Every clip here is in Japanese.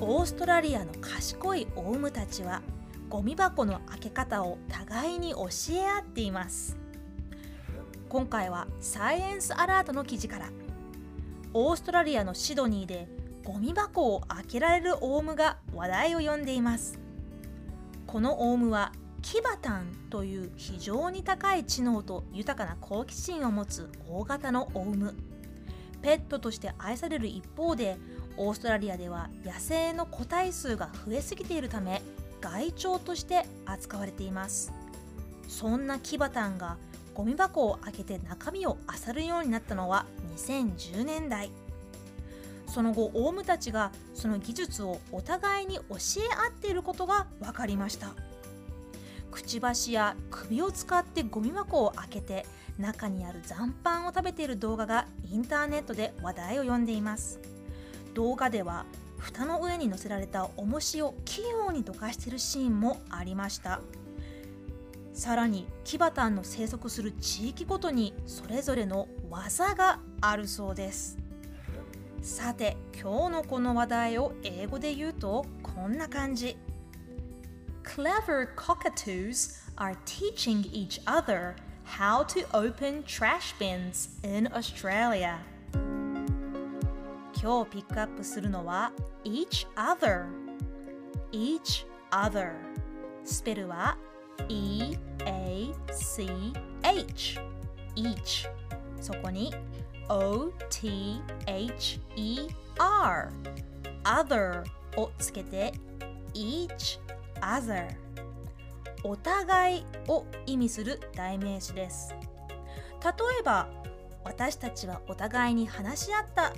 オーストラリアの賢いオウムたちはゴミ箱の開け方を互いに教え合っています。今回はサイエンスアラートの記事からオーストラリアのシドニーでゴミ箱を開けられるオウムが話題を呼んでいます。このオウムはキバタンという非常に高い知能と豊かな好奇心を持つ大型のオウム。ペットとして愛される一方でオーストラリアでは野生の個体数が増えすぎているため害鳥として扱われています。そんなキバタンがゴミ箱を開けて中身を漁るようになったのは2010年代その後オウムたちがその技術をお互いに教え合っていることが分かりました。くちばしや首を使ってゴミ箱を開けて中にある残飯を食べている動画がインターネットで話題を呼んでいます。動画では蓋の上に乗せられた重しを器用にどかしているシーンもありました。さらにキバタンの生息する地域ごとにそれぞれの技があるそうです。さて今日のこの話題を英語で言うとこんな感じ。Clever cockatoos are teaching each other how to open trash bins in Australia. 今日ピックアップするのは each other. each other. スペルは E-A-C-H each. そこに O-T-H-E-R other をつけて each other. お互いを意味する代名詞です。例えば私たちはお互いに話し合った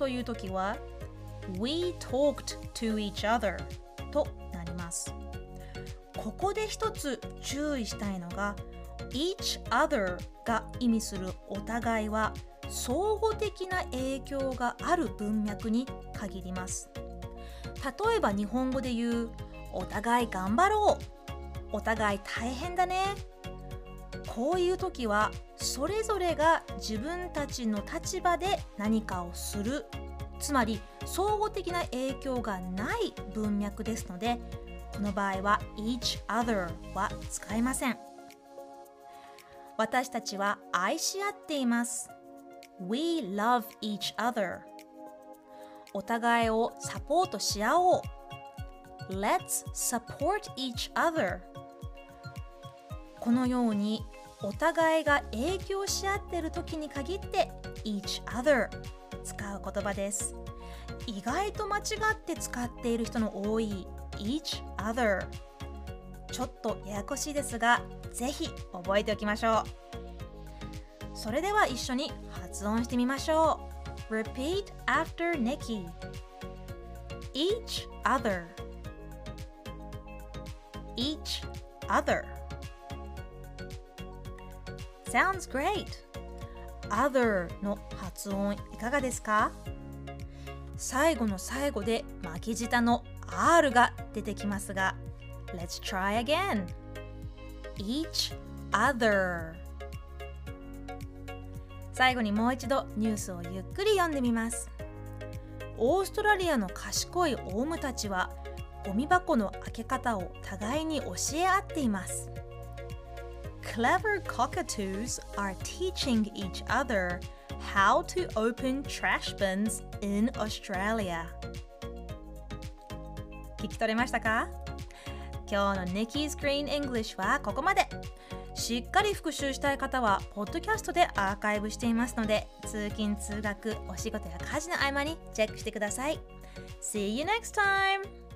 という時は We talked to each other となります。ここで一つ注意したいのが each other が意味するお互いは相互的な影響がある文脈に限ります。例えば日本語で言うお互い頑張ろう。お互い大変だね。こういう時はそれぞれが自分たちの立場で何かをする。つまり相互的な影響がない文脈ですのでこの場合は each other は使えません。私たちは愛し合っています。We love each other お互いをサポートし合おう。Let's support each other このようにお互いが影響し合っている時に限って each other 使う言葉です。意外と間違って使っている人の多い each other ちょっとややこしいですがぜひ覚えておきましょう。それでは一緒に発音してみましょう。Repeat after Nikki each other each other Sounds great! other の発音いかがですか？最後の最後で巻き舌の R が出てきますが Let's try again. Each other. 最後にもう一度ニュースをゆっくり読んでみます。オーストラリアの賢いオウムたちはゴミ箱の開け方を互いに教え合っています。Clever cockatoos are teaching each other how to open trash bins in Australia. 聞き取れましたか今日の Nikki's Green English はここまで。しっかり復習したい方は、ポッドキャストでアーカイブしていますので、通勤・通学、お仕事や家事の合間にチェックしてください。See you next time!